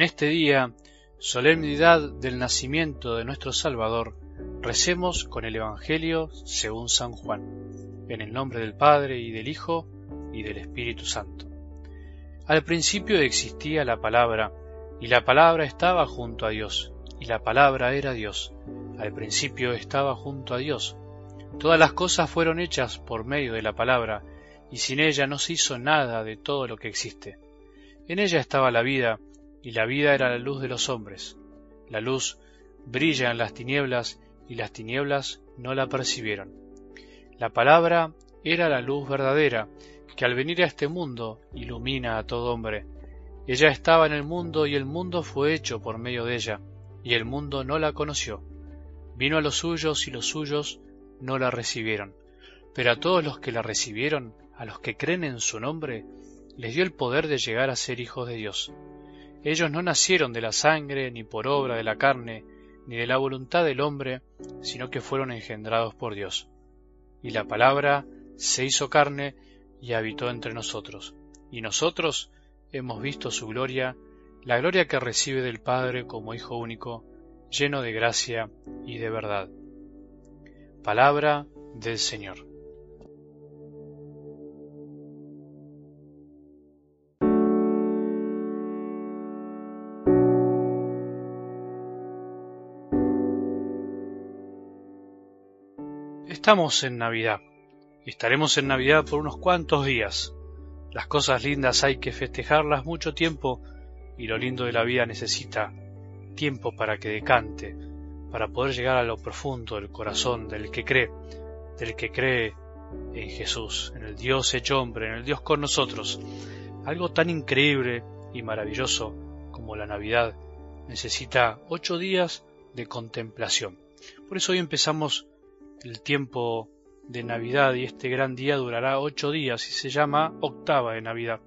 en este día, solemnidad del nacimiento de nuestro Salvador, recemos con el Evangelio según San Juan, en el nombre del Padre y del Hijo y del Espíritu Santo. Al principio existía la palabra, y la palabra estaba junto a Dios, y la palabra era Dios. Al principio estaba junto a Dios. Todas las cosas fueron hechas por medio de la palabra, y sin ella no se hizo nada de todo lo que existe. En ella estaba la vida, y la vida era la luz de los hombres. La luz brilla en las tinieblas, y las tinieblas no la percibieron. La palabra era la luz verdadera, que al venir a este mundo ilumina a todo hombre. Ella estaba en el mundo y el mundo fue hecho por medio de ella, y el mundo no la conoció. Vino a los suyos y los suyos no la recibieron. Pero a todos los que la recibieron, a los que creen en su nombre, les dio el poder de llegar a ser hijos de Dios. Ellos no nacieron de la sangre, ni por obra de la carne, ni de la voluntad del hombre, sino que fueron engendrados por Dios. Y la palabra se hizo carne y habitó entre nosotros. Y nosotros hemos visto su gloria, la gloria que recibe del Padre como Hijo único, lleno de gracia y de verdad. Palabra del Señor. Estamos en Navidad estaremos en Navidad por unos cuantos días. Las cosas lindas hay que festejarlas mucho tiempo y lo lindo de la vida necesita tiempo para que decante, para poder llegar a lo profundo del corazón del que cree, del que cree en Jesús, en el Dios hecho hombre, en el Dios con nosotros. Algo tan increíble y maravilloso como la Navidad necesita ocho días de contemplación. Por eso hoy empezamos el tiempo de Navidad y este gran día durará ocho días y se llama octava de Navidad.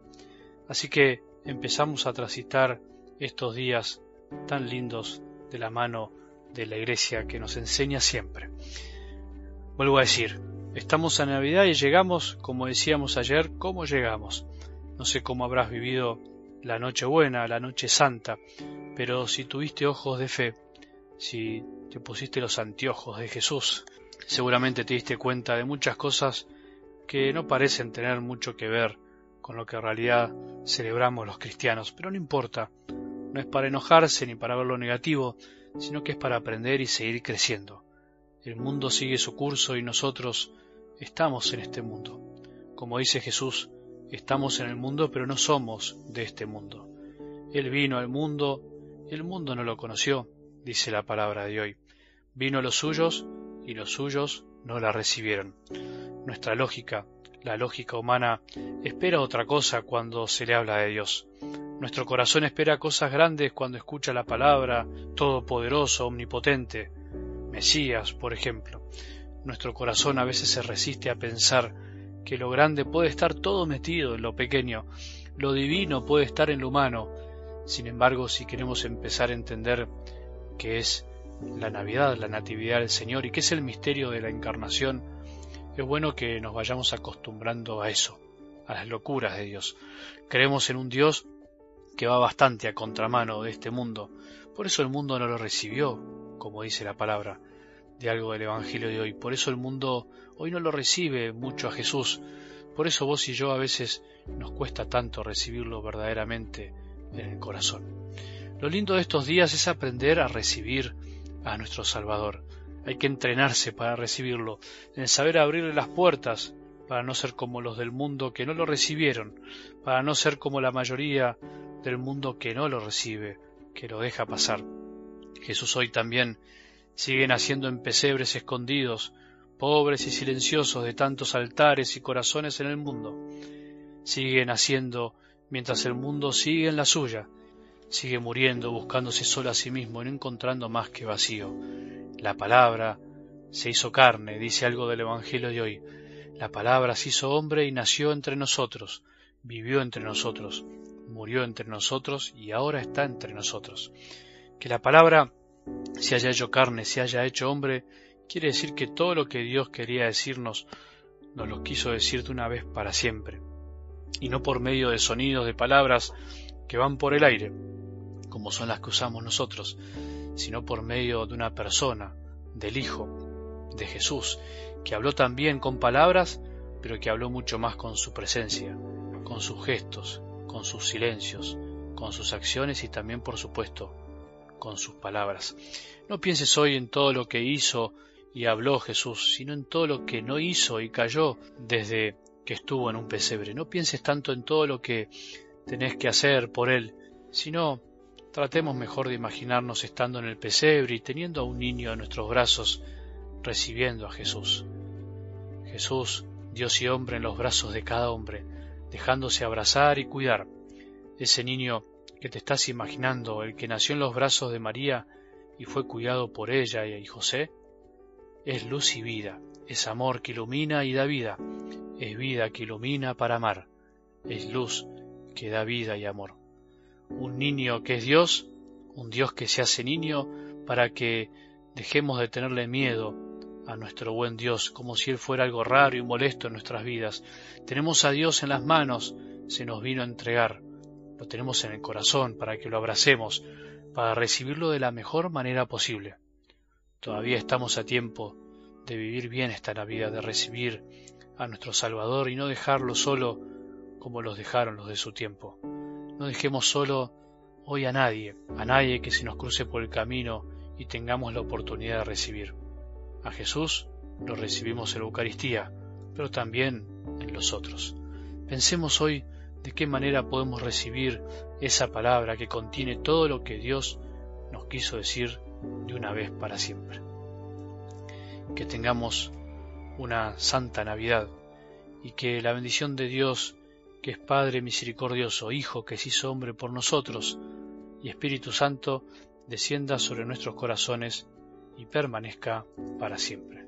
Así que empezamos a transitar estos días tan lindos de la mano de la Iglesia que nos enseña siempre. Vuelvo a decir, estamos a Navidad y llegamos, como decíamos ayer, ¿cómo llegamos? No sé cómo habrás vivido la noche buena, la noche santa, pero si tuviste ojos de fe, si te pusiste los anteojos de Jesús, seguramente te diste cuenta de muchas cosas que no parecen tener mucho que ver con lo que en realidad celebramos los cristianos, pero no importa, no es para enojarse ni para ver lo negativo, sino que es para aprender y seguir creciendo. El mundo sigue su curso y nosotros estamos en este mundo. Como dice Jesús, estamos en el mundo pero no somos de este mundo. Él vino al mundo, el mundo no lo conoció, dice la palabra de hoy. Vino a los suyos y los suyos no la recibieron. Nuestra lógica, la lógica humana, espera otra cosa cuando se le habla de Dios. Nuestro corazón espera cosas grandes cuando escucha la palabra todopoderoso, omnipotente, Mesías, por ejemplo. Nuestro corazón a veces se resiste a pensar que lo grande puede estar todo metido en lo pequeño, lo divino puede estar en lo humano. Sin embargo, si queremos empezar a entender que es la Navidad, la Natividad del Señor y que es el misterio de la Encarnación, es bueno que nos vayamos acostumbrando a eso, a las locuras de Dios. Creemos en un Dios que va bastante a contramano de este mundo, por eso el mundo no lo recibió, como dice la palabra de algo del Evangelio de hoy, por eso el mundo hoy no lo recibe mucho a Jesús, por eso vos y yo a veces nos cuesta tanto recibirlo verdaderamente en el corazón. Lo lindo de estos días es aprender a recibir a nuestro Salvador. Hay que entrenarse para recibirlo, en saber abrirle las puertas, para no ser como los del mundo que no lo recibieron, para no ser como la mayoría del mundo que no lo recibe, que lo deja pasar. Jesús hoy también sigue naciendo en pesebres escondidos, pobres y silenciosos de tantos altares y corazones en el mundo. Sigue naciendo mientras el mundo sigue en la suya, sigue muriendo, buscándose solo a sí mismo no encontrando más que vacío. La palabra se hizo carne, dice algo del Evangelio de hoy. La palabra se hizo hombre y nació entre nosotros, vivió entre nosotros, murió entre nosotros y ahora está entre nosotros. Que la palabra se haya hecho carne, se haya hecho hombre, quiere decir que todo lo que Dios quería decirnos nos lo quiso decir de una vez para siempre, y no por medio de sonidos, de palabras que van por el aire, como son las que usamos nosotros, sino por medio de una persona, del Hijo, de Jesús, que habló también con palabras, pero que habló mucho más con su presencia, con sus gestos, con sus silencios, con sus acciones y también, por supuesto, con sus palabras. No pienses hoy en todo lo que hizo y habló Jesús, sino en todo lo que no hizo y cayó desde que estuvo en un pesebre. No pienses tanto en todo lo que tenés que hacer por Él, sino tratemos mejor de imaginarnos estando en el pesebre y teniendo a un niño en nuestros brazos, recibiendo a Jesús. Jesús, Dios y hombre en los brazos de cada hombre, dejándose abrazar y cuidar. Ese niño que te estás imaginando, el que nació en los brazos de María y fue cuidado por ella y José, es luz y vida, es amor que ilumina y da vida, es vida que ilumina para amar, es luz que da vida y amor. Un niño que es Dios, un Dios que se hace niño para que dejemos de tenerle miedo a nuestro buen Dios, como si Él fuera algo raro y molesto en nuestras vidas. Tenemos a Dios en las manos, se nos vino a entregar, lo tenemos en el corazón para que lo abracemos, para recibirlo de la mejor manera posible. Todavía estamos a tiempo de vivir bien esta Navidad, de recibir a nuestro Salvador y no dejarlo solo como los dejaron los de su tiempo. No dejemos solo hoy a nadie, a nadie que se nos cruce por el camino y tengamos la oportunidad de recibir. A Jesús lo recibimos en la Eucaristía, pero también en los otros. Pensemos hoy de qué manera podemos recibir esa palabra que contiene todo lo que Dios nos quiso decir de una vez para siempre. Que tengamos una santa Navidad y que la bendición de Dios, que es Padre misericordioso, Hijo que se hizo hombre por nosotros, y Espíritu Santo, descienda sobre nuestros corazones y permanezca para siempre.